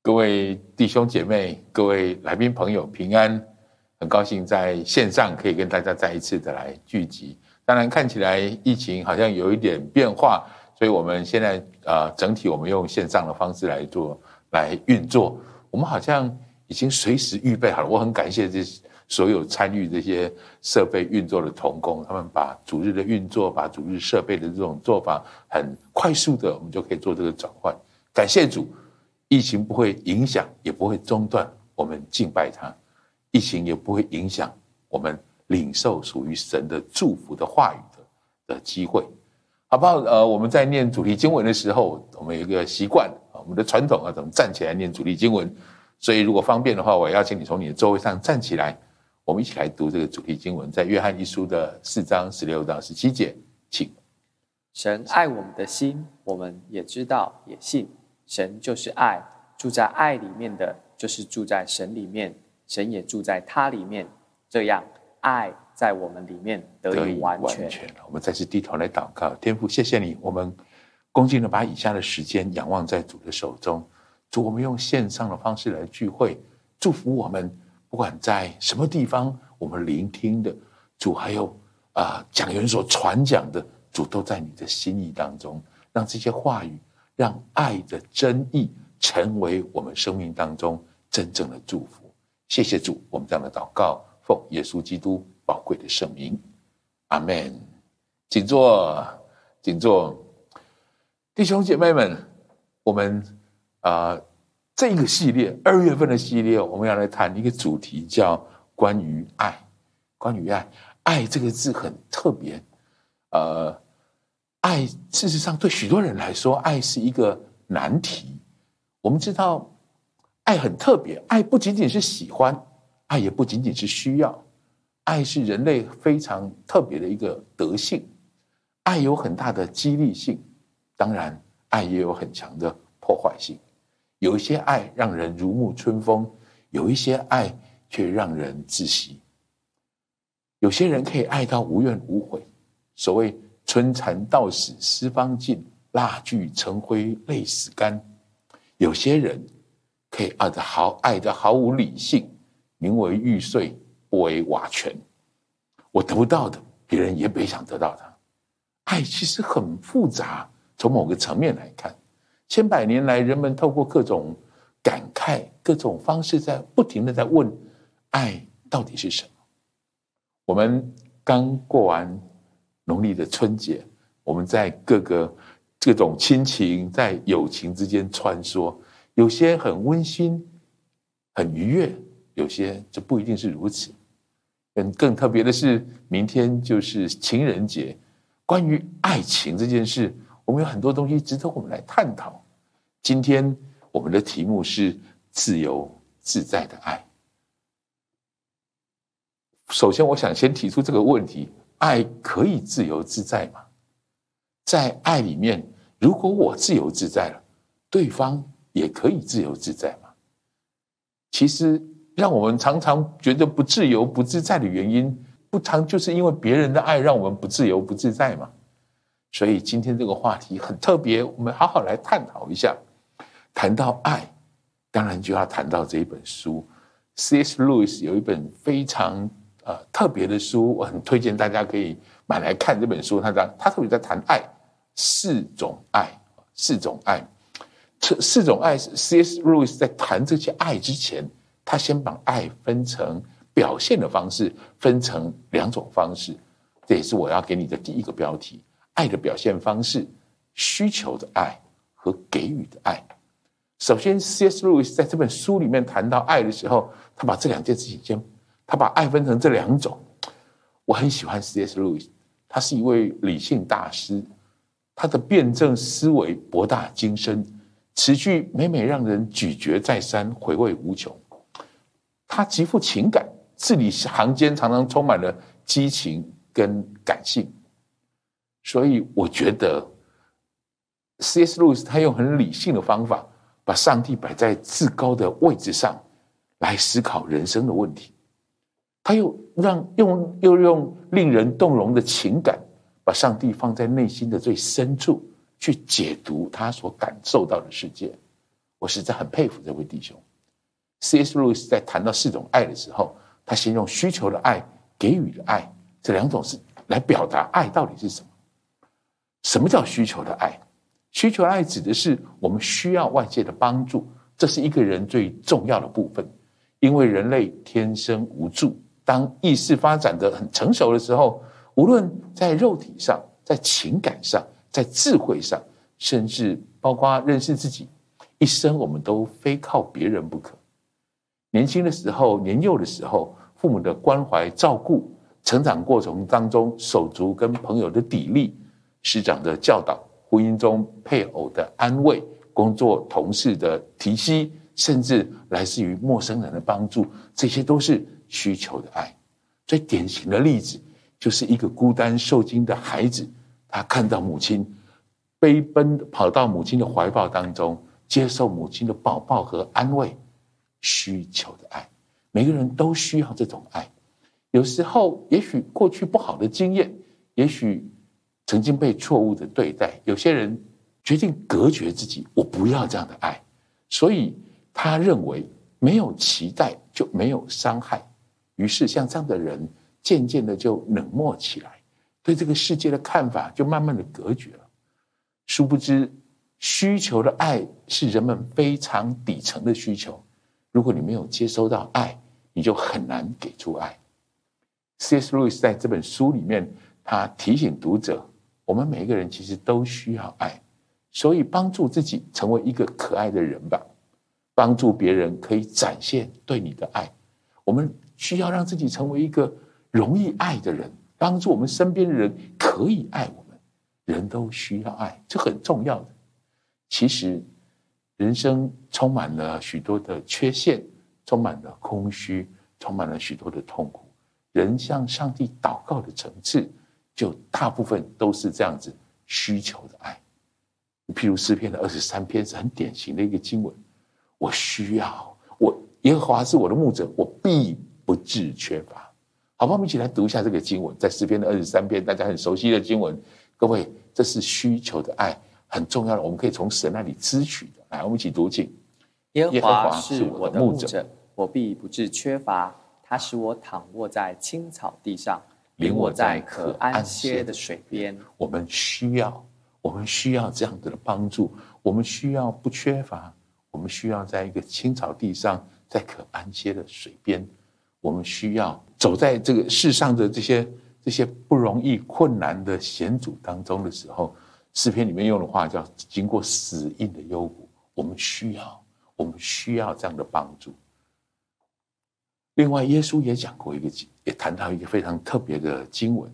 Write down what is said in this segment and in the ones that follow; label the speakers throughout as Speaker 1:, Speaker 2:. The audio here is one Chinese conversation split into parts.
Speaker 1: 各位弟兄姐妹、各位来宾朋友平安，很高兴在线上可以跟大家再一次的来聚集。当然看起来疫情好像有一点变化，所以我们现在啊整体我们用线上的方式来做来运作。我们好像已经随时预备好了。我很感谢这所有参与这些设备运作的同工，他们把主日的运作、把主日设备的这种做法很快速的，我们就可以做这个转换。感谢主。疫情不会影响，也不会中断我们敬拜他；疫情也不会影响我们领受属于神的祝福的话语的的机会，好不好？呃，我们在念主题经文的时候，我们有一个习惯啊，我们的传统啊，怎么站起来念主题经文？所以如果方便的话，我邀请你从你的座位上站起来，我们一起来读这个主题经文，在约翰一书的四章十六到十七节，请。
Speaker 2: 神爱我们的心，我们也知道，也信。神就是爱，住在爱里面的，就是住在神里面，神也住在他里面，这样爱在我们里面得以完全。完全。
Speaker 1: 我们再次低头来祷告，天父，谢谢你，我们恭敬的把以下的时间仰望在主的手中。主，我们用线上的方式来聚会，祝福我们，不管在什么地方，我们聆听的主，还有啊、呃、讲员所传讲的主，都在你的心意当中，让这些话语。让爱的真意成为我们生命当中真正的祝福。谢谢主，我们这样的祷告，奉耶稣基督宝贵的圣名，阿门。请坐，请坐，弟兄姐妹们，我们啊、呃，这个系列二月份的系列，我们要来谈一个主题，叫关于爱。关于爱，爱这个字很特别，呃。爱，事实上对许多人来说，爱是一个难题。我们知道，爱很特别，爱不仅仅是喜欢，爱也不仅仅是需要，爱是人类非常特别的一个德性。爱有很大的激励性，当然，爱也有很强的破坏性。有一些爱让人如沐春风，有一些爱却让人窒息。有些人可以爱到无怨无悔，所谓。春蚕到死丝方尽，蜡炬成灰泪始干。有些人可以爱的毫爱的毫无理性，宁为玉碎不为瓦全。我得不到的，别人也别想得到它。爱其实很复杂，从某个层面来看，千百年来人们透过各种感慨、各种方式，在不停的在问：爱到底是什么？我们刚过完。农历的春节，我们在各个这种亲情、在友情之间穿梭，有些很温馨、很愉悦，有些就不一定是如此。更更特别的是，明天就是情人节。关于爱情这件事，我们有很多东西值得我们来探讨。今天我们的题目是自由自在的爱。首先，我想先提出这个问题。爱可以自由自在吗？在爱里面，如果我自由自在了，对方也可以自由自在吗？其实，让我们常常觉得不自由不自在的原因，不常就是因为别人的爱让我们不自由不自在吗？所以今天这个话题很特别，我们好好来探讨一下。谈到爱，当然就要谈到这一本书。C.S. Lewis 有一本非常。呃，特别的书，我很推荐大家可以买来看这本书。他在他特别在谈爱，四种爱，四种爱，这四种爱是 C.S. Lewis 在谈这些爱之前，他先把爱分成表现的方式，分成两种方式。这也是我要给你的第一个标题：爱的表现方式，需求的爱和给予的爱。首先，C.S. Lewis 在这本书里面谈到爱的时候，他把这两件事情先。他把爱分成这两种，我很喜欢 C.S. Lewis，他是一位理性大师，他的辩证思维博大精深，词句每每让人咀嚼再三，回味无穷。他极富情感，字里行间常常充满了激情跟感性，所以我觉得 C.S. Lewis 他用很理性的方法，把上帝摆在至高的位置上来思考人生的问题。他又让用又用令人动容的情感，把上帝放在内心的最深处，去解读他所感受到的世界。我实在很佩服这位弟兄。C.S. 路易斯在谈到四种爱的时候，他形容需求的爱、给予的爱这两种是来表达爱到底是什么。什么叫需求的爱？需求爱指的是我们需要外界的帮助，这是一个人最重要的部分。因为人类天生无助，当意识发展得很成熟的时候，无论在肉体上、在情感上、在智慧上，甚至包括认识自己，一生我们都非靠别人不可。年轻的时候、年幼的时候，父母的关怀照顾；成长过程当中，手足跟朋友的砥砺；师长的教导；婚姻中配偶的安慰；工作同事的提携，甚至来自于陌生人的帮助，这些都是需求的爱。最典型的例子，就是一个孤单受惊的孩子，他看到母亲飞奔跑到母亲的怀抱当中，接受母亲的抱抱和安慰。需求的爱，每个人都需要这种爱。有时候，也许过去不好的经验，也许曾经被错误的对待，有些人决定隔绝自己，我不要这样的爱。所以他认为没有期待就没有伤害，于是像这样的人渐渐的就冷漠起来，对这个世界的看法就慢慢的隔绝了。殊不知，需求的爱是人们非常底层的需求。如果你没有接收到爱，你就很难给出爱。C.S. 路易斯在这本书里面，他提醒读者：我们每一个人其实都需要爱，所以帮助自己成为一个可爱的人吧，帮助别人可以展现对你的爱。我们需要让自己成为一个容易爱的人，帮助我们身边的人可以爱我们。人都需要爱，这很重要的。其实。人生充满了许多的缺陷，充满了空虚，充满了许多的痛苦。人向上帝祷告的层次，就大部分都是这样子需求的爱。譬如诗篇的二十三篇是很典型的一个经文：我需要，我耶和华是我的牧者，我必不致缺乏。好吧，我们一起来读一下这个经文，在诗篇的二十三篇，大家很熟悉的经文。各位，这是需求的爱。很重要的，我们可以从神那里支取的。来，我们一起读经。
Speaker 2: 耶和华是我的牧者，我必不致缺乏。他使我躺卧在青草地上，领我在可安歇的水边。
Speaker 1: 我们需要，我们需要这样子的帮助。我们需要不缺乏。我们需要在一个青草地上，在可安歇的水边。我们需要走在这个世上的这些这些不容易、困难的险阻当中的时候。诗篇里面用的话叫“经过死荫的幽谷”，我们需要，我们需要这样的帮助。另外，耶稣也讲过一个，也谈到一个非常特别的经文，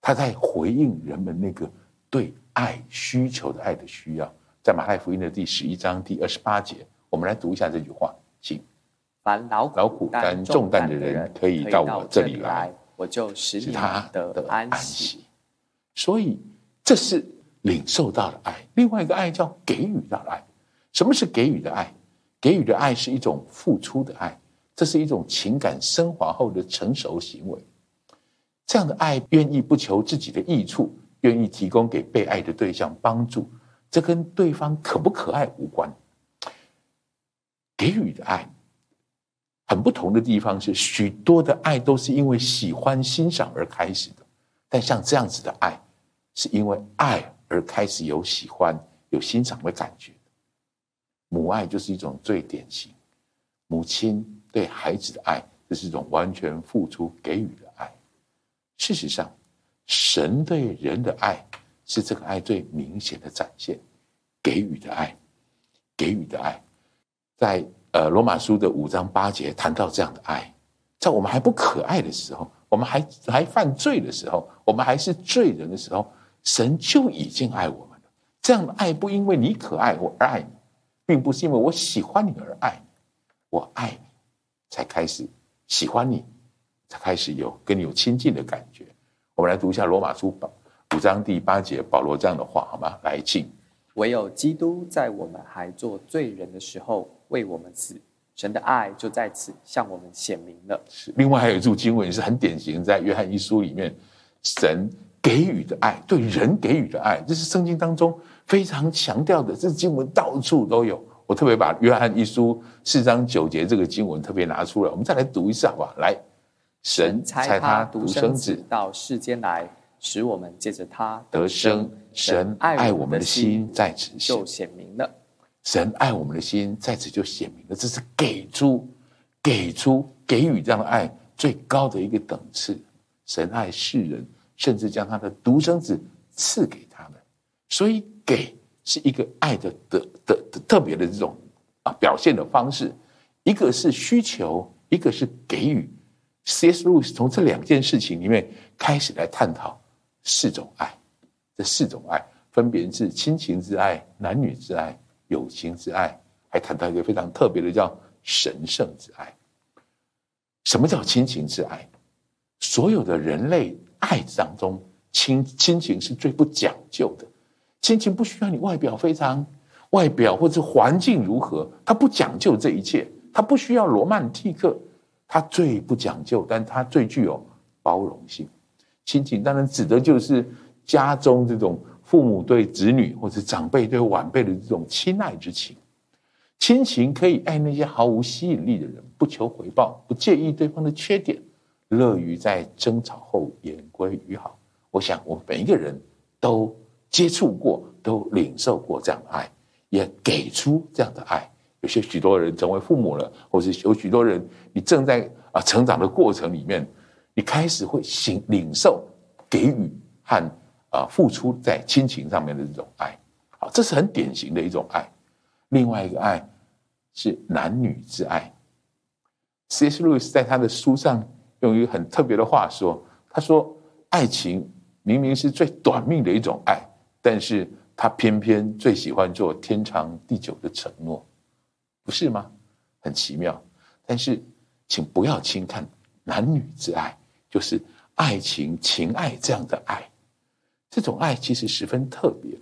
Speaker 1: 他在回应人们那个对爱需求的爱的需要，在马太福音的第十一章第二十八节，我们来读一下这句话，请：
Speaker 2: 凡劳苦担重担的人，可以到我这里来，我就使他得安息。
Speaker 1: 所以，这是。领受到的爱，另外一个爱叫给予到的爱。什么是给予的爱？给予的爱是一种付出的爱，这是一种情感升华后的成熟行为。这样的爱愿意不求自己的益处，愿意提供给被爱的对象帮助，这跟对方可不可爱无关。给予的爱很不同的地方是，许多的爱都是因为喜欢欣赏而开始的，但像这样子的爱，是因为爱。而开始有喜欢、有欣赏的感觉，母爱就是一种最典型。母亲对孩子的爱，这是一种完全付出、给予的爱。事实上，神对人的爱是这个爱最明显的展现，给予的爱，给予的爱，在呃罗马书的五章八节谈到这样的爱，在我们还不可爱的时候，我们还还犯罪的时候，我们还是罪人的时候。神就已经爱我们了。这样的爱不因为你可爱我而爱你，并不是因为我喜欢你而爱你，我爱你才开始喜欢你，才开始有跟你有亲近的感觉。我们来读一下罗马书五章第八节，保罗这样的话好吗？来，请。
Speaker 2: 唯有基督在我们还做罪人的时候为我们死，神的爱就在此向我们显明了。
Speaker 1: 是。另外还有一处经文是很典型，在约翰一书里面，神。给予的爱，对人给予的爱，这是圣经当中非常强调的。这经文到处都有，我特别把约翰一书四章九节这个经文特别拿出来，我们再来读一次好不好？来，
Speaker 2: 神差他独生子到世间来，使我们借着他得生。神爱我们的心在此就显明了。
Speaker 1: 神爱我们的心在此就显明了，这是给出、给出、给予这样的爱最高的一个等次。神爱世人，甚至将他的独生子赐给他们，所以给是一个爱的的的的特别的这种啊表现的方式。一个是需求，一个是给予。C.S. Lewis 从这两件事情里面开始来探讨四种爱，这四种爱分别是亲情之爱、男女之爱。友情之爱，还谈到一个非常特别的，叫神圣之爱。什么叫亲情之爱？所有的人类爱当中，亲亲情是最不讲究的。亲情不需要你外表非常，外表或者环境如何，它不讲究这一切，它不需要罗曼蒂克，它最不讲究，但它最具有包容性。亲情当然指的就是家中这种。父母对子女或者长辈对晚辈的这种亲爱之情，亲情可以爱那些毫无吸引力的人，不求回报，不介意对方的缺点，乐于在争吵后言归于好。我想，我们每一个人都接触过，都领受过这样的爱，也给出这样的爱。有些许多人成为父母了，或是有许多人，你正在啊成长的过程里面，你开始会行领受给予和。啊，付出在亲情上面的这种爱，好，这是很典型的一种爱。另外一个爱是男女之爱。C.S. Lewis 在他的书上用一个很特别的话说：“他说，爱情明明是最短命的一种爱，但是他偏偏最喜欢做天长地久的承诺，不是吗？很奇妙。但是，请不要轻看男女之爱，就是爱情、情爱这样的爱。”这种爱其实十分特别。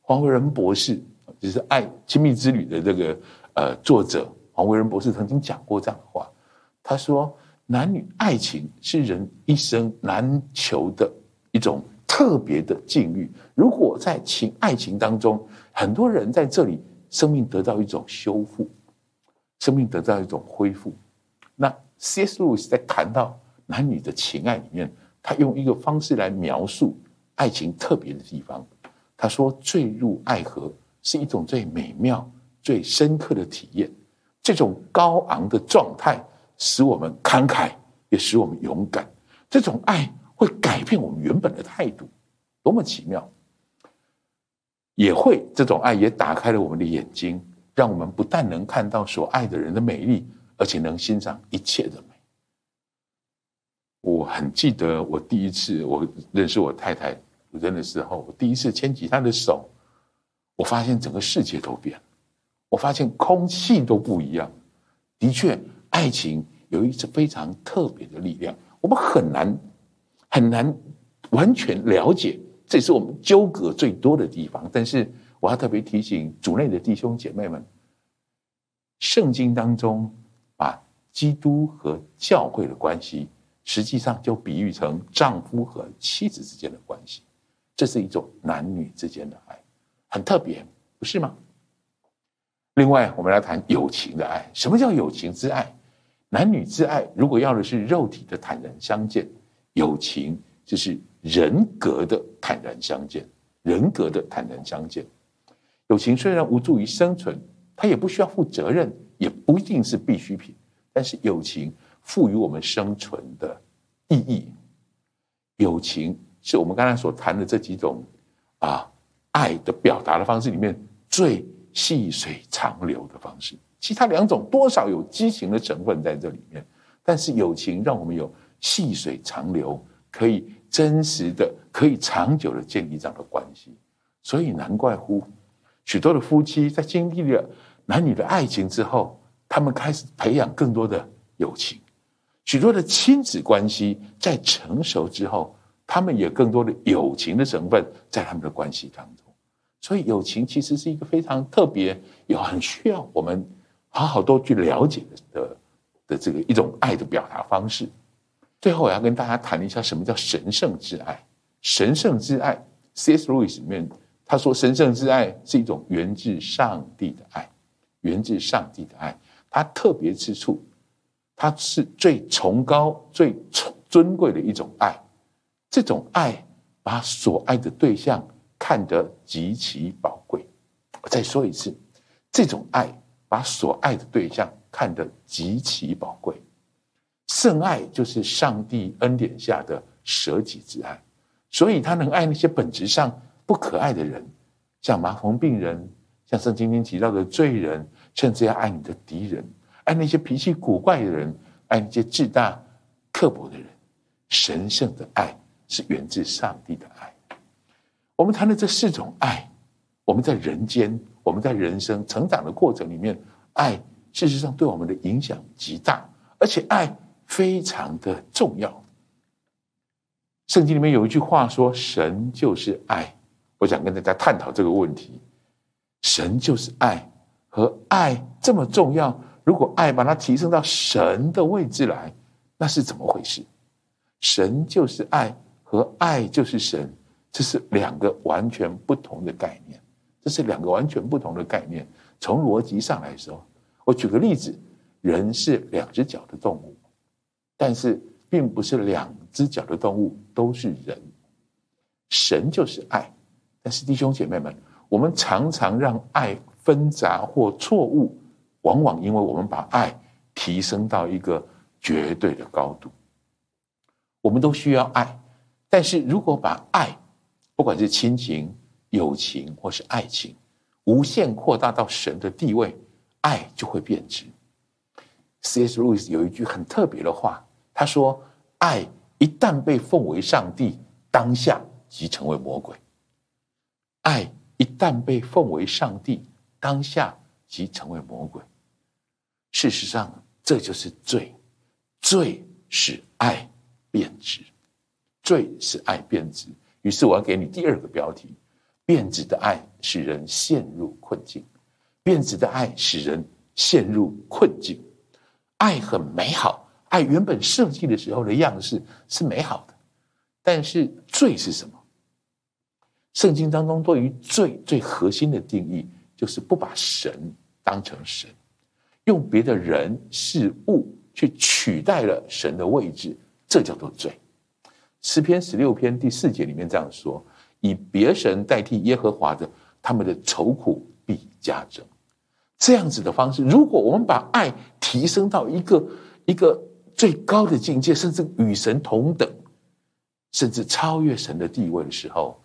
Speaker 1: 黄维仁博士就是《爱亲密之旅》的这个呃作者，黄维仁博士曾经讲过这样的话。他说：“男女爱情是人一生难求的一种特别的境遇。如果在情爱情当中，很多人在这里生命得到一种修复，生命得到一种恢复。那 C.S. Lewis 在谈到男女的情爱里面，他用一个方式来描述。爱情特别的地方，他说：“坠入爱河是一种最美妙、最深刻的体验。这种高昂的状态使我们慷慨，也使我们勇敢。这种爱会改变我们原本的态度，多么奇妙！也会这种爱也打开了我们的眼睛，让我们不但能看到所爱的人的美丽，而且能欣赏一切的美。”我很记得我第一次我认识我太太。人的时候，我第一次牵起他的手，我发现整个世界都变了，我发现空气都不一样。的确，爱情有一次非常特别的力量，我们很难很难完全了解，这是我们纠葛最多的地方。但是，我要特别提醒主内的弟兄姐妹们，圣经当中把基督和教会的关系，实际上就比喻成丈夫和妻子之间的关系。这是一种男女之间的爱，很特别，不是吗？另外，我们来谈友情的爱。什么叫友情之爱？男女之爱，如果要的是肉体的坦然相见，友情就是人格的坦然相见，人格的坦然相见。友情虽然无助于生存，它也不需要负责任，也不一定是必需品，但是友情赋予我们生存的意义。友情。是我们刚才所谈的这几种啊爱的表达的方式里面最细水长流的方式，其他两种多少有激情的成分在这里面，但是友情让我们有细水长流，可以真实的、可以长久的建立这样的关系，所以难怪乎许多的夫妻在经历了男女的爱情之后，他们开始培养更多的友情，许多的亲子关系在成熟之后。他们也更多的友情的成分在他们的关系当中，所以友情其实是一个非常特别，也很需要我们好好多去了解的的的这个一种爱的表达方式。最后，我要跟大家谈一下什么叫神圣之爱。神圣之爱，C.S. Lewis 里面他说，神圣之爱是一种源自上帝的爱，源自上帝的爱。它特别之处，它是最崇高、最尊贵的一种爱。这种爱把所爱的对象看得极其宝贵。我再说一次，这种爱把所爱的对象看得极其宝贵。圣爱就是上帝恩典下的舍己之爱，所以他能爱那些本质上不可爱的人，像麻风病人，像圣经里提到的罪人，甚至要爱你的敌人，爱那些脾气古怪的人，爱那些自大刻薄的人。神圣的爱是源自上帝的爱。我们谈的这四种爱，我们在人间，我们在人生成长的过程里面，爱事实上对我们的影响极大，而且爱。非常的重要。圣经里面有一句话说：“神就是爱。”我想跟大家探讨这个问题：神就是爱，和爱这么重要。如果爱把它提升到神的位置来，那是怎么回事？神就是爱，和爱就是神，这是两个完全不同的概念。这是两个完全不同的概念。从逻辑上来说，我举个例子：人是两只脚的动物。但是，并不是两只脚的动物都是人。神就是爱，但是弟兄姐妹们，我们常常让爱纷杂或错误，往往因为我们把爱提升到一个绝对的高度。我们都需要爱，但是如果把爱，不管是亲情、友情或是爱情，无限扩大到神的地位，爱就会变质。C.S. Lewis 有一句很特别的话。他说：“爱一旦被奉为上帝，当下即成为魔鬼。爱一旦被奉为上帝，当下即成为魔鬼。事实上，这就是罪。罪使爱变质，罪是爱变质。于是，我要给你第二个标题：变质的爱使人陷入困境。变质的爱使人陷入困境。爱很美好。”爱原本设计的时候的样式是美好的，但是罪是什么？圣经当中对于罪最核心的定义，就是不把神当成神，用别的人事物去取代了神的位置，这叫做罪。诗篇十六篇第四节里面这样说：“以别神代替耶和华的，他们的愁苦必加增。”这样子的方式，如果我们把爱提升到一个一个。最高的境界，甚至与神同等，甚至超越神的地位的时候，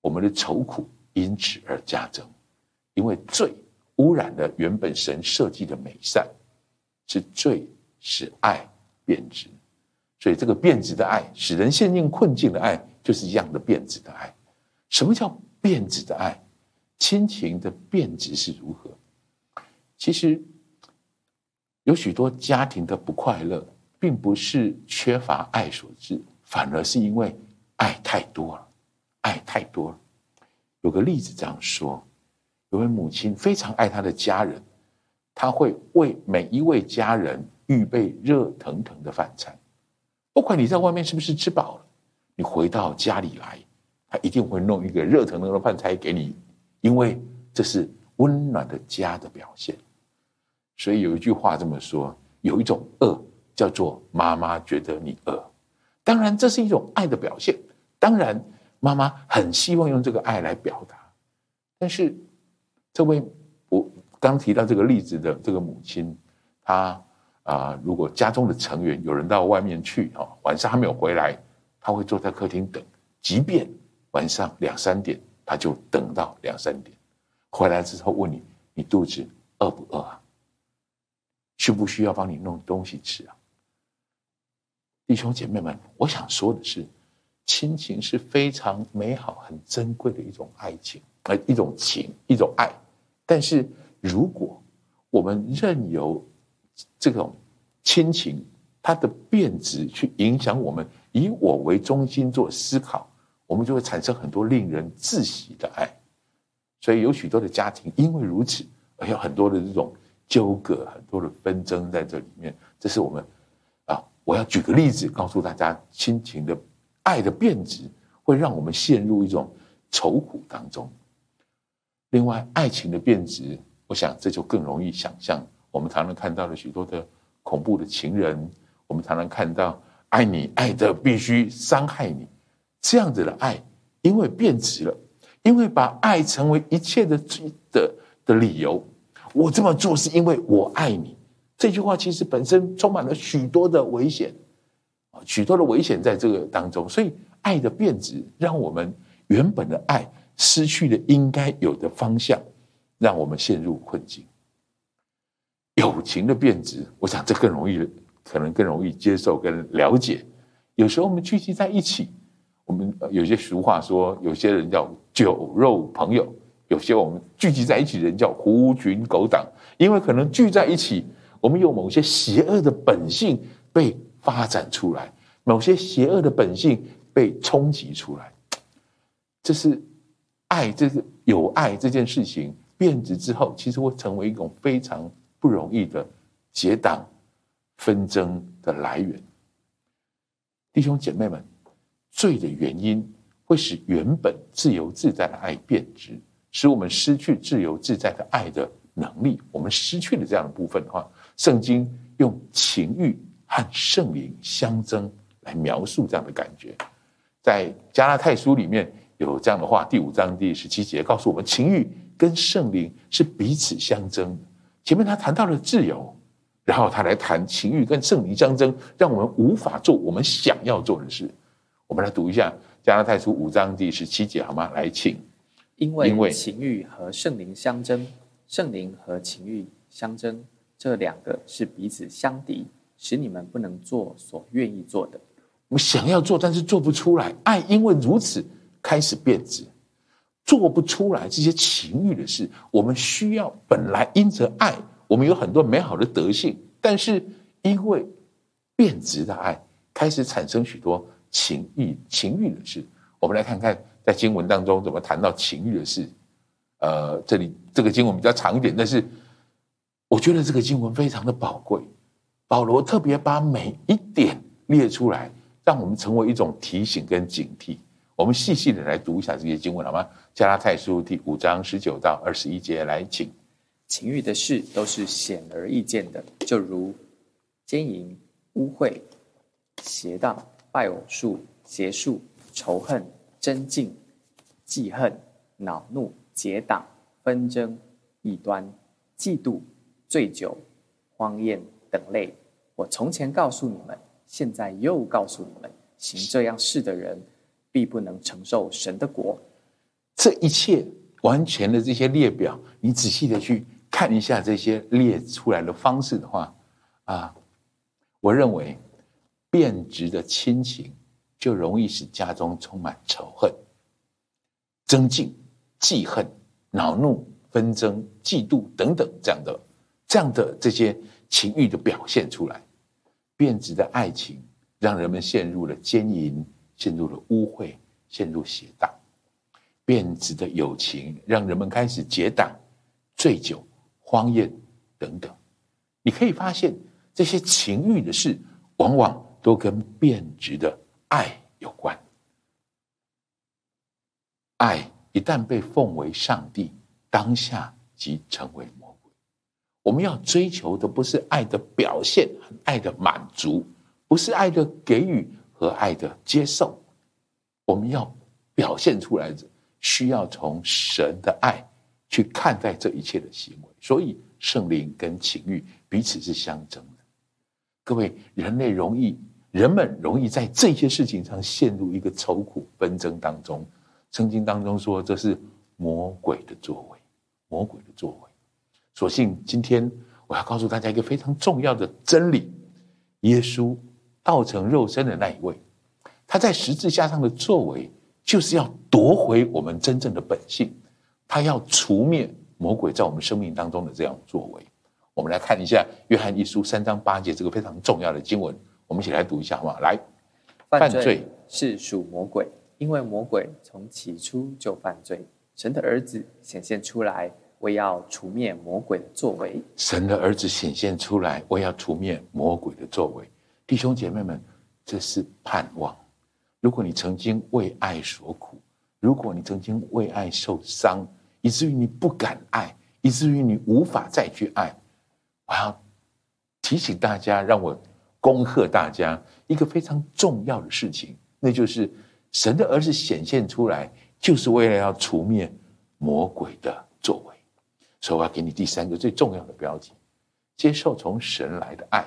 Speaker 1: 我们的愁苦因此而加增，因为罪污染了原本神设计的美善，是罪使爱变质，所以这个变质的爱，使人陷进困境的爱，就是一样的变质的爱。什么叫变质的爱？亲情的变质是如何？其实。有许多家庭的不快乐，并不是缺乏爱所致，反而是因为爱太多了，爱太多了。有个例子这样说：有位母亲非常爱她的家人，她会为每一位家人预备热腾腾的饭菜，不管你在外面是不是吃饱了，你回到家里来，他一定会弄一个热腾腾的饭菜给你，因为这是温暖的家的表现。所以有一句话这么说：有一种饿叫做妈妈觉得你饿，当然这是一种爱的表现。当然，妈妈很希望用这个爱来表达。但是，这位我刚提到这个例子的这个母亲，她啊、如果家中的成员有人到外面去啊，晚上还没有回来，他会坐在客厅等，即便晚上两三点，他就等到两三点，回来之后问你：你肚子饿不饿啊？需不需要帮你弄东西吃啊？弟兄姐妹们，我想说的是，亲情是非常美好、很珍贵的一种爱情，呃，一种情，一种爱。但是，如果我们任由这种亲情它的变质去影响我们，以我为中心做思考，我们就会产生很多令人窒息的爱。所以，有许多的家庭因为如此，而有很多的这种。纠葛很多的纷争在这里面，这是我们啊，我要举个例子告诉大家，亲情的爱的变质会让我们陷入一种愁苦当中。另外，爱情的变质我想这就更容易想象，我们常常看到了许多的恐怖的情人，我们常常看到爱你爱的必须伤害你这样子的爱，因为变质了，因为把爱成为一切的的的理由。我这么做是因为我爱你。这句话其实本身充满了许多的危险啊，许多的危险在这个当中。所以爱的变质，让我们原本的爱失去了应该有的方向，让我们陷入困境。友情的变质，我想这更容易，可能更容易接受跟了解。有时候我们聚集在一起，我们有些俗话说，有些人叫酒肉朋友。有些我们聚集在一起的人叫狐群狗党，因为可能聚在一起，我们有某些邪恶的本性被发展出来，某些邪恶的本性被冲击出来。这是爱，这是有爱这件事情变质之后，其实会成为一种非常不容易的结党纷争的来源。弟兄姐妹们，罪的原因会使原本自由自在的爱变质。使我们失去自由自在的爱的能力，我们失去了这样的部分的话，圣经用情欲和圣灵相争来描述这样的感觉。在加拉太书里面有这样的话，第五章第十七节告诉我们，情欲跟圣灵是彼此相争。前面他谈到了自由，然后他来谈情欲跟圣灵相争，让我们无法做我们想要做的事。我们来读一下加拉太书五章第十七节，好吗？来，请。
Speaker 2: 因为情欲和圣灵相争，圣灵和情欲相争，这两个是彼此相敌，使你们不能做所愿意做的。
Speaker 1: 我们想要做，但是做不出来。爱因为如此开始变质，做不出来这些情欲的事。我们需要本来因着爱，我们有很多美好的德性，但是因为变质的爱，开始产生许多情欲情欲的事。我们来看看。在经文当中怎么谈到情欲的事？呃，这里这个经文比较长一点，但是我觉得这个经文非常的宝贵。保罗特别把每一点列出来，让我们成为一种提醒跟警惕。我们细细的来读一下这些经文好吗？加拉太书第五章十九到二十一节，来请。
Speaker 2: 情欲的事都是显而易见的，就如奸淫、污秽、邪道、拜偶数、邪术、仇恨。争竞、记恨、恼怒、结党、纷争、异端、嫉妒、醉酒、荒宴等类。我从前告诉你们，现在又告诉你们：行这样事的人，必不能承受神的国。
Speaker 1: 这一切完全的这些列表，你仔细的去看一下这些列出来的方式的话，啊，我认为变质的亲情。就容易使家中充满仇恨、争竞、记恨、恼怒、纷争、嫉妒等等这样的、这样的这些情欲的表现出来。变质的爱情让人们陷入了奸淫，陷入了污秽，陷入邪荡。变质的友情让人们开始结党、醉酒、荒宴等等。你可以发现，这些情欲的事，往往都跟变质的。爱有关，爱一旦被奉为上帝，当下即成为魔鬼。我们要追求的不是爱的表现爱的满足，不是爱的给予和爱的接受。我们要表现出来的，需要从神的爱去看待这一切的行为。所以，圣灵跟情欲彼此是相争的。各位，人类容易。人们容易在这些事情上陷入一个愁苦纷争当中。圣经当中说，这是魔鬼的作为，魔鬼的作为。所幸今天我要告诉大家一个非常重要的真理：耶稣道成肉身的那一位，他在十字架上的作为，就是要夺回我们真正的本性，他要除灭魔鬼在我们生命当中的这样作为。我们来看一下约翰一书三章八节这个非常重要的经文。我们一起来读一下，好不好？来，
Speaker 2: 犯罪是属魔鬼，因为魔鬼从起初就犯罪。神的儿子显现出来，我要除灭魔鬼的作为。
Speaker 1: 神的儿子显现出来，我要除灭魔鬼的作为。弟兄姐妹们，这是盼望。如果你曾经为爱所苦，如果你曾经为爱受伤，以至于你不敢爱，以至于你无法再去爱。我要提醒大家，让我恭贺大家一个非常重要的事情，那就是神的儿子显现出来，就是为了要除灭魔鬼的作为。所以我要给你第三个最重要的标题：接受从神来的爱，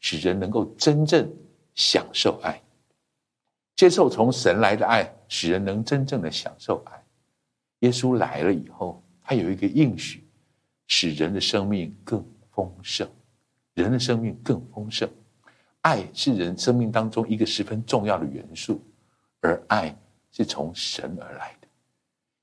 Speaker 1: 使人能够真正享受爱。接受从神来的爱，使人能真正的享受爱。耶稣来了以后，他有一个应许，使人的生命更丰盛。人的生命更丰盛，爱是人生命当中一个十分重要的元素，而爱是从神而来的。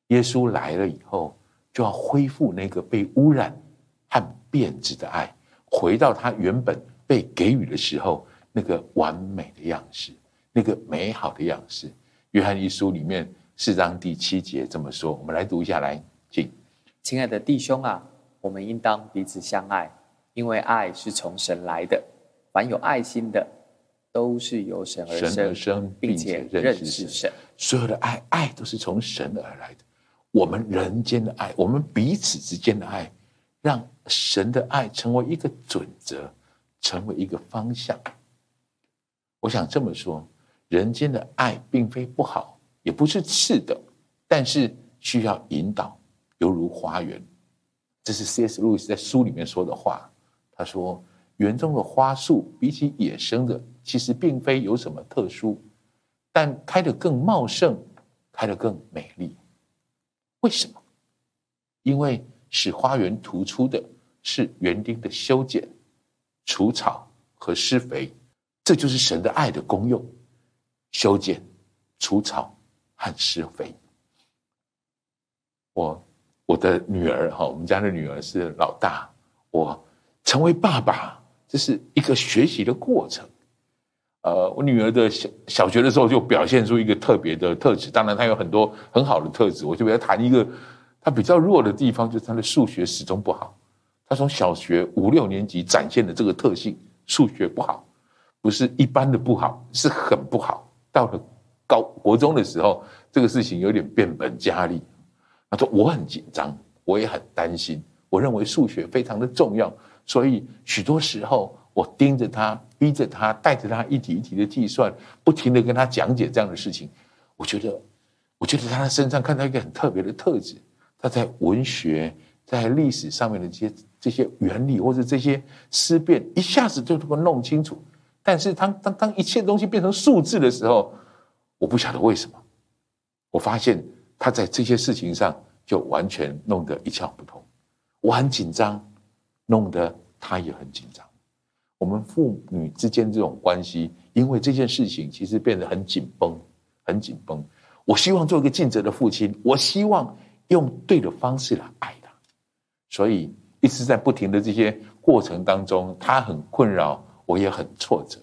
Speaker 1: 耶稣来了以后，就要恢复那个被污染和变质的爱，回到他原本被给予的时候那个完美的样式。那个美好的样式，约翰一书里面四章第七节这么说，我们来读一下来，请。
Speaker 2: 亲爱的弟兄啊，我们应当彼此相爱，因为爱是从神来的。凡有爱心的，都是由神而生，
Speaker 1: 神而生并且认识神。神所有的爱，爱都是从神而来的。我们人间的爱，我们彼此之间的爱，让神的爱成为一个准则，成为一个方向。我想这么说。人间的爱并非不好，也不是次的，但是需要引导，犹如花园。这是 C.S. 路易斯在书里面说的话。他说：“园中的花树比起野生的，其实并非有什么特殊，但开得更茂盛，开得更美丽。为什么？因为使花园突出的是园丁的修剪、除草和施肥，这就是神的爱的功用。”修剪、除草和施肥。我我的女儿哈，我们家的女儿是老大。我成为爸爸，这是一个学习的过程。呃，我女儿的小小学的时候就表现出一个特别的特质，当然她有很多很好的特质。我就给她谈一个她比较弱的地方，就是她的数学始终不好。他从小学五六年级展现的这个特性，数学不好，不是一般的不好，是很不好。到了高国中的时候，这个事情有点变本加厉。他说：“我很紧张，我也很担心。我认为数学非常的重要，所以许多时候我盯着他，逼着他，带着他一题一题的计算，不停的跟他讲解这样的事情。我觉得，我觉得他身上看到一个很特别的特质，他在文学、在历史上面的这些这些原理或者这些思辨，一下子就能够弄清楚。”但是当当当一切东西变成数字的时候，我不晓得为什么，我发现他在这些事情上就完全弄得一窍不通。我很紧张，弄得他也很紧张。我们父女之间这种关系，因为这件事情其实变得很紧绷，很紧绷。我希望做一个尽责的父亲，我希望用对的方式来爱，所以一直在不停的这些过程当中，他很困扰。我也很挫折，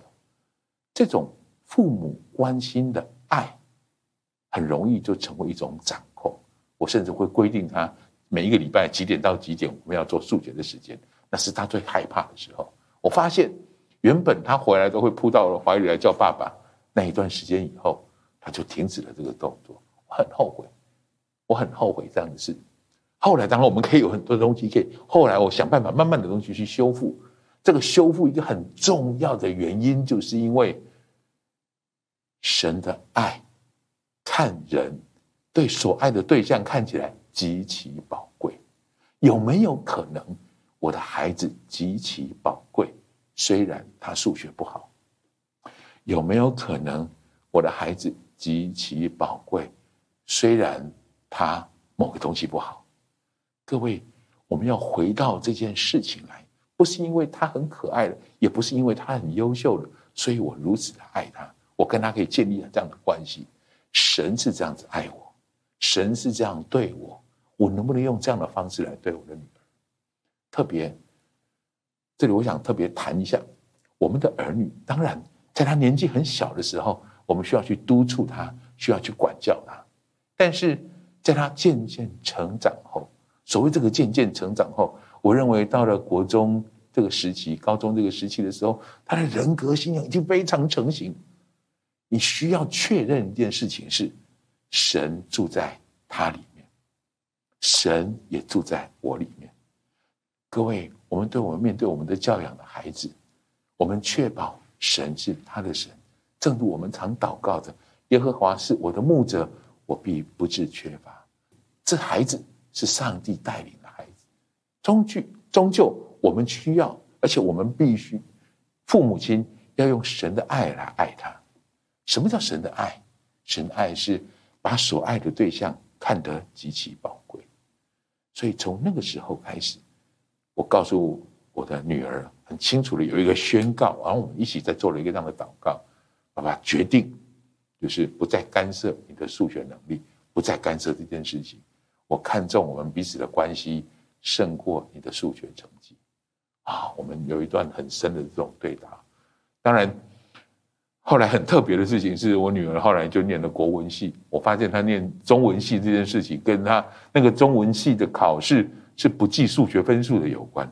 Speaker 1: 这种父母关心的爱，很容易就成为一种掌控。我甚至会规定他每一个礼拜几点到几点我们要做数学的时间，那是他最害怕的时候。我发现，原本他回来都会扑到我怀里来叫爸爸，那一段时间以后，他就停止了这个动作。我很后悔，我很后悔这样的事。后来，当然我们可以有很多东西可以，后来我想办法慢慢的东西去修复。这个修复一个很重要的原因，就是因为神的爱，看人对所爱的对象看起来极其宝贵。有没有可能，我的孩子极其宝贵，虽然他数学不好？有没有可能，我的孩子极其宝贵，虽然他某个东西不好？各位，我们要回到这件事情来。不是因为他很可爱的，也不是因为他很优秀的，所以我如此的爱他，我跟他可以建立这样的关系。神是这样子爱我，神是这样对我，我能不能用这样的方式来对我的女儿？特别，这里我想特别谈一下我们的儿女。当然，在他年纪很小的时候，我们需要去督促他，需要去管教他。但是在他渐渐成长后，所谓这个渐渐成长后。我认为到了国中这个时期、高中这个时期的时候，他的人格信仰已经非常成型。你需要确认一件事情是：神住在他里面，神也住在我里面。各位，我们对我们面对我们的教养的孩子，我们确保神是他的神，正如我们常祷告的：耶和华是我的牧者，我必不致缺乏。这孩子是上帝带领的孩子，终究终究我们需要，而且我们必须，父母亲要用神的爱来爱他。什么叫神的爱？神的爱是把所爱的对象看得极其宝贵。所以从那个时候开始。我告诉我的女儿很清楚的有一个宣告，然后我们一起在做了一个这样的祷告。爸爸决定就是不再干涉你的数学能力，不再干涉这件事情。我看重我们彼此的关系胜过你的数学成绩。啊，我们有一段很深的这种对答。当然，后来很特别的事情是我女儿后来就念了国文系。我发现她念中文系这件事情，跟她那个中文系的考试。是不计数学分数的有关。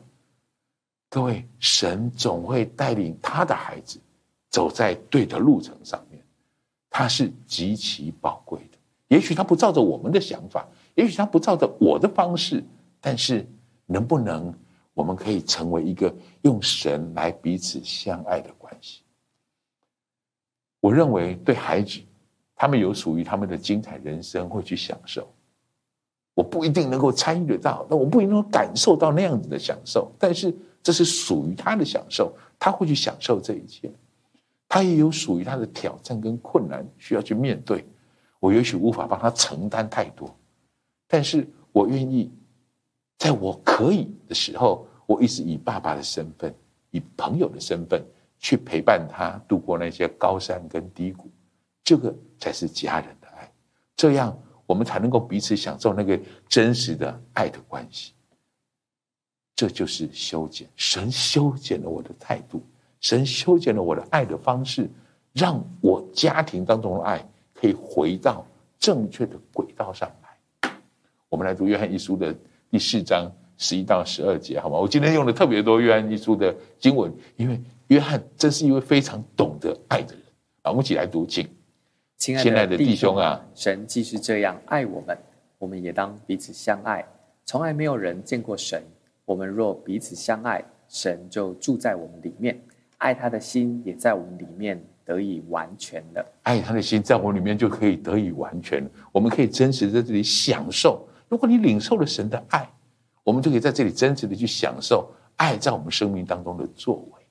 Speaker 1: 各位，神总会带领他的孩子走在对的路程上面，他是极其宝贵的。也许他不照着我们的想法，也许他不照着我的方式，但是能不能我们可以成为一个用神来彼此相爱的关系？我认为对孩子，他们有属于他们的精彩人生，会去享受。我不一定能够参与得到，那我不一定能感受到那样子的享受，但是这是属于他的享受，他会去享受这一切。他也有属于他的挑战跟困难需要去面对。我也许无法帮他承担太多，但是我愿意在我可以的时候，我一直以爸爸的身份，以朋友的身份去陪伴他度过那些高山跟低谷。这个才是家人的爱。这样。我们才能够彼此享受那个真实的爱的关系，这就是修剪。神修剪了我的态度，神修剪了我的爱的方式，让我家庭当中的爱可以回到正确的轨道上来。我们来读约翰一书的第四章十一到十二节，好吗？我今天用了特别多约翰一书的经文，因为约翰真是一位非常懂得爱的人。啊，我们一起来读，请。亲爱的弟兄啊，
Speaker 2: 神既是这样爱我们，我们也当彼此相爱。从来没有人见过神，我们若彼此相爱，神就住在我们里面，爱他的心也在我们里面得以完全了。
Speaker 1: 爱他的心在我们里面就可以得以完全，我们可以真实在这里享受。如果你领受了神的爱，我们就可以在这里真实的去享受爱在我们生命当中的作为。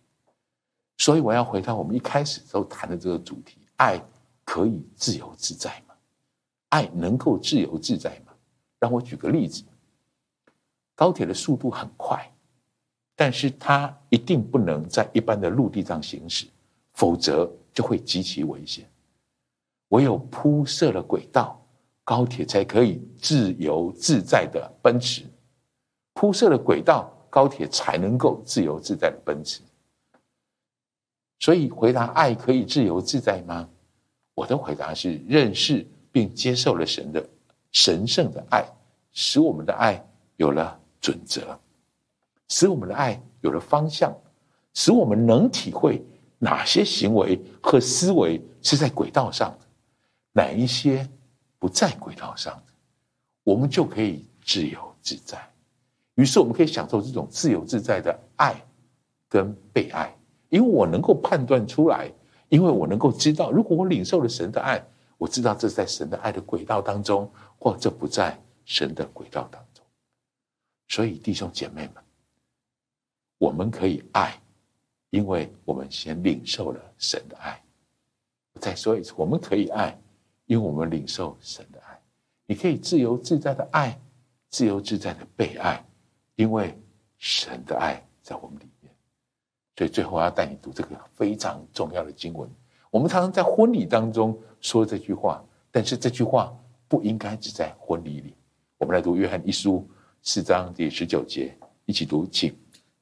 Speaker 1: 所以我要回到我们一开始时候谈的这个主题：爱。可以自由自在吗？爱能够自由自在吗？让我举个例子：高铁的速度很快，但是它一定不能在一般的陆地上行驶，否则就会极其危险。唯有铺设了轨道，高铁才可以自由自在的奔驰。铺设了轨道，高铁才能够自由自在的奔驰。所以，回答爱可以自由自在吗？我的回答是：认识并接受了神的神圣的爱，使我们的爱有了准则，使我们的爱有了方向，使我们能体会哪些行为和思维是在轨道上的，哪一些不在轨道上的，我们就可以自由自在。于是，我们可以享受这种自由自在的爱跟被爱，因为我能够判断出来。因为我能够知道，如果我领受了神的爱，我知道这在神的爱的轨道当中，或这不在神的轨道当中。所以，弟兄姐妹们，我们可以爱，因为我们先领受了神的爱。再说一次，我们可以爱，因为我们领受神的爱。你可以自由自在的爱，自由自在的被爱，因为神的爱在我们里面。所以最后我要带你读这个非常重要的经文。我们常常在婚礼当中说这句话，但是这句话不应该只在婚礼里。我们来读约翰一书四章第十九节，一起读，请。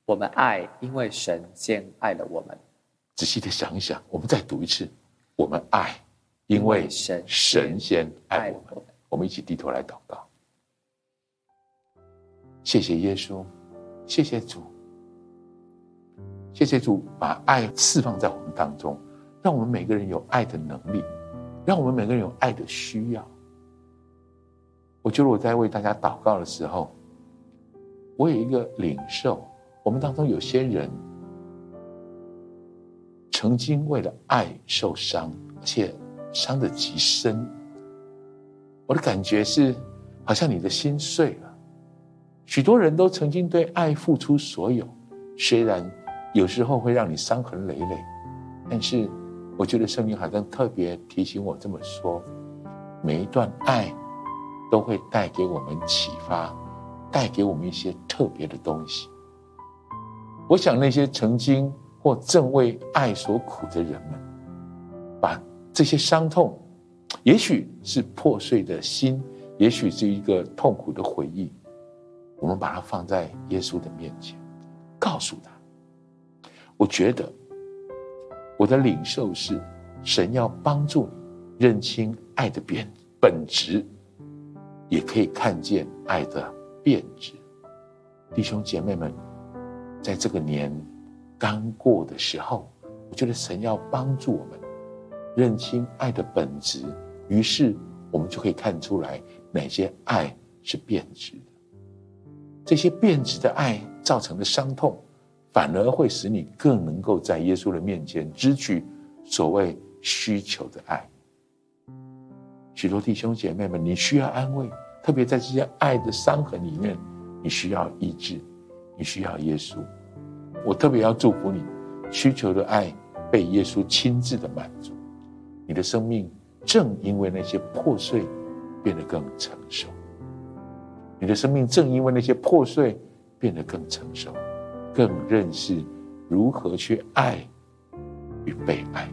Speaker 2: 我们爱，因为神先爱了我们。
Speaker 1: 仔细的想一想，我们再读一次。我们爱，因为神神先爱我们。我们一起低头来祷告。谢谢耶稣，谢谢主。谢谢主把爱释放在我们当中，让我们每个人有爱的能力，让我们每个人有爱的需要。我觉得我在为大家祷告的时候，我有一个领受，我们当中有些人曾经为了爱受伤，而且伤得极深。我的感觉是，好像你的心碎了。许多人都曾经对爱付出所有，虽然有时候会让你伤痕累累，但是我觉得圣经好像特别提醒我这么说：每一段爱都会带给我们启发，带给我们一些特别的东西。我想那些曾经或正为爱所苦的人们，把这些伤痛，也许是破碎的心，也许是一个痛苦的回忆。我们把它放在耶稣的面前，告诉他：我觉得我的领受是，神要帮助你认清爱的本本质，也可以看见爱的变质。弟兄姐妹们，在这个年刚过的时候，我觉得神要帮助我们认清爱的本质，于是我们就可以看出来哪些爱是变质的。这些变质的爱造成的伤痛，反而会使你更能够在耶稣的面前支取所谓需求的爱。许多弟兄姐妹们，你需要安慰，特别在这些爱的伤痕里面，你需要医治，你需要耶稣。我特别要祝福你，需求的爱被耶稣亲自的满足，你的生命正因为那些破碎，变得更成熟。你的生命正因为那些破碎，变得更成熟，更认识如何去爱与被爱。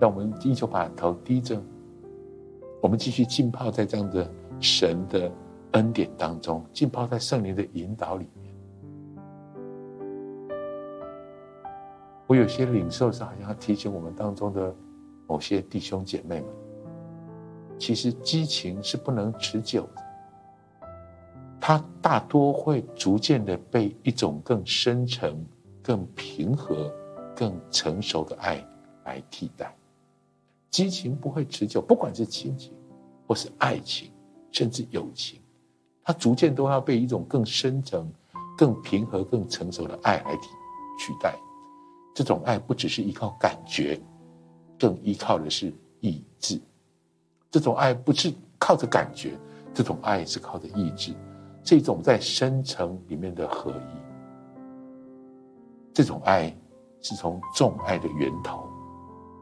Speaker 1: 让我们依旧把头低着，我们继续浸泡在这样的神的恩典当中，浸泡在圣灵的引导里我有些领受是好像要提醒我们当中的某些弟兄姐妹们。其实激情是不能持久的，它大多会逐渐的被一种更深沉、更平和、更成熟的爱来替代。激情不会持久，不管是亲情，或是爱情，甚至友情，它逐渐都要被一种更深沉、更平和、更成熟的爱来替取代。这种爱不只是依靠感觉，更依靠的是意志。这种爱不是靠着感觉，这种爱是靠着意志，这种在深层里面的合一。这种爱是从众爱的源头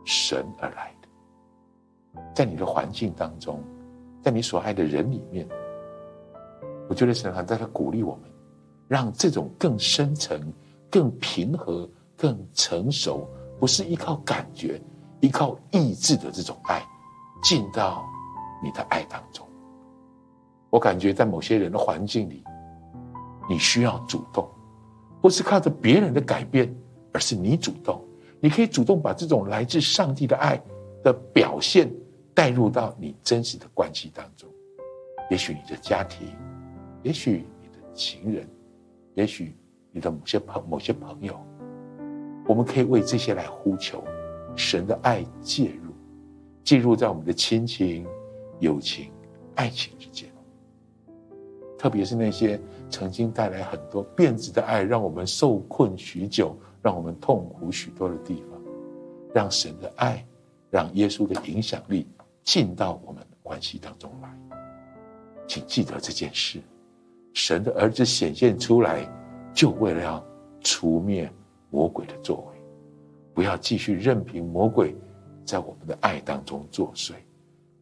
Speaker 1: 神而来的，在你的环境当中，在你所爱的人里面，我觉得神还在他鼓励我们，让这种更深层、更平和、更成熟，不是依靠感觉、依靠意志的这种爱。进到你的爱当中，我感觉在某些人的环境里，你需要主动，不是靠着别人的改变，而是你主动。你可以主动把这种来自上帝的爱的表现带入到你真实的关系当中。也许你的家庭，也许你的情人，也许你的某些朋某些朋友，我们可以为这些来呼求神的爱介入。进入在我们的亲情、友情、爱情之间，特别是那些曾经带来很多变质的爱，让我们受困许久，让我们痛苦许多的地方，让神的爱，让耶稣的影响力进到我们的关系当中来。请记得这件事：神的儿子显现出来，就为了要除灭魔鬼的作为，不要继续任凭魔鬼。在我们的爱当中作祟，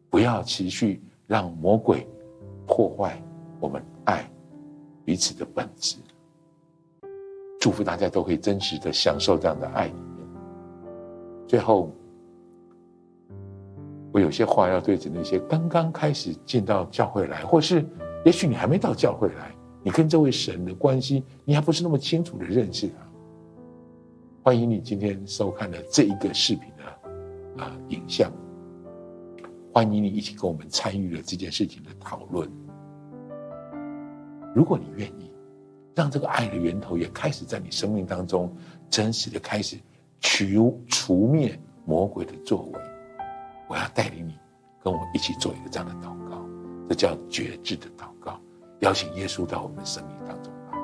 Speaker 1: 不要持续让魔鬼破坏我们爱彼此的本质。祝福大家都可以真实的享受这样的爱里面。最后，我有些话要对着那些刚刚开始进到教会来，或是也许你还没到教会来，你跟这位神的关系你还不是那么清楚的认识他。欢迎你今天收看的这一个视频的。啊，影像，欢迎你一起跟我们参与了这件事情的讨论。如果你愿意，让这个爱的源头也开始在你生命当中真实的开始除除灭魔鬼的作为，我要带领你跟我一起做一个这样的祷告，这叫决志的祷告，邀请耶稣到我们的生命当中来。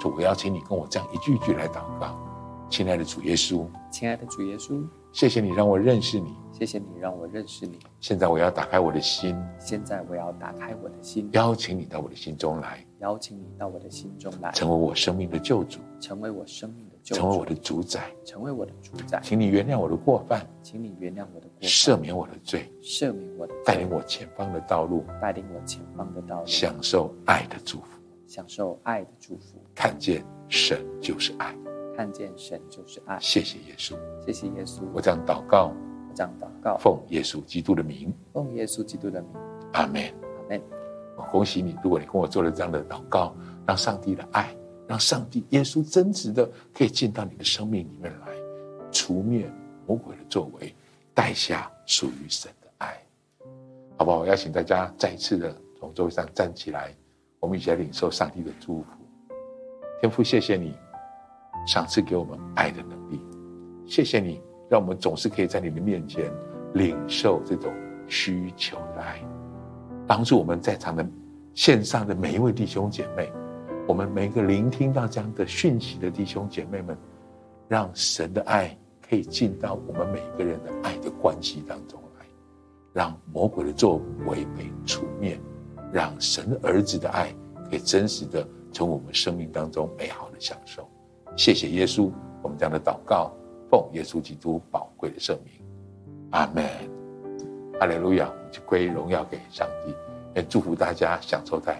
Speaker 1: 主，我邀请你跟我这样一句一句来祷告。亲爱的主耶稣，
Speaker 2: 亲爱的主耶稣，
Speaker 1: 谢谢你让我认识你，
Speaker 2: 谢谢你让我认识你。
Speaker 1: 现在我要打开我的心，
Speaker 2: 现在我要打开我的心，
Speaker 1: 邀请你到我的心中来，
Speaker 2: 邀请你到我的心中来，
Speaker 1: 成为我生命的救主，
Speaker 2: 成为我生命的救主，
Speaker 1: 成为我的主宰，
Speaker 2: 成为我的主宰。
Speaker 1: 请你原谅我的过犯，
Speaker 2: 请你原谅我的过犯，
Speaker 1: 赦免我的罪，
Speaker 2: 赦免我的罪，
Speaker 1: 带领我前方的道路，
Speaker 2: 带领我前方的道路，
Speaker 1: 享受爱的祝福，
Speaker 2: 享受爱的祝福，
Speaker 1: 看见神就是爱。
Speaker 2: 看见神就是爱。
Speaker 1: 谢谢耶稣，
Speaker 2: 谢谢耶稣。
Speaker 1: 我这样祷告，
Speaker 2: 我这样祷告，
Speaker 1: 奉耶稣基督的名，
Speaker 2: 奉耶稣基督的名。
Speaker 1: 阿门，
Speaker 2: 阿门。
Speaker 1: 我恭喜你，如果你跟我做了这样的祷告，让上帝的爱，让上帝耶稣真实的可以进到你的生命里面来，除灭魔鬼的作为，带下属于神的爱，好不好？我邀请大家再一次的从座位上站起来，我们一起来领受上帝的祝福。天父，谢谢你。赏赐给我们爱的能力，谢谢你，让我们总是可以在你的面前领受这种需求的爱，帮助我们在场的线上的每一位弟兄姐妹，我们每一个聆听到这样的讯息的弟兄姐妹们，让神的爱可以进到我们每个人的爱的关系当中来，让魔鬼的作为被除灭，让神儿子的爱可以真实的从我们生命当中美好的享受。谢谢耶稣，我们这样的祷告，奉耶稣基督宝贵的圣名，阿门。哈利路亚，我们就归荣耀给上帝，也祝福大家享受在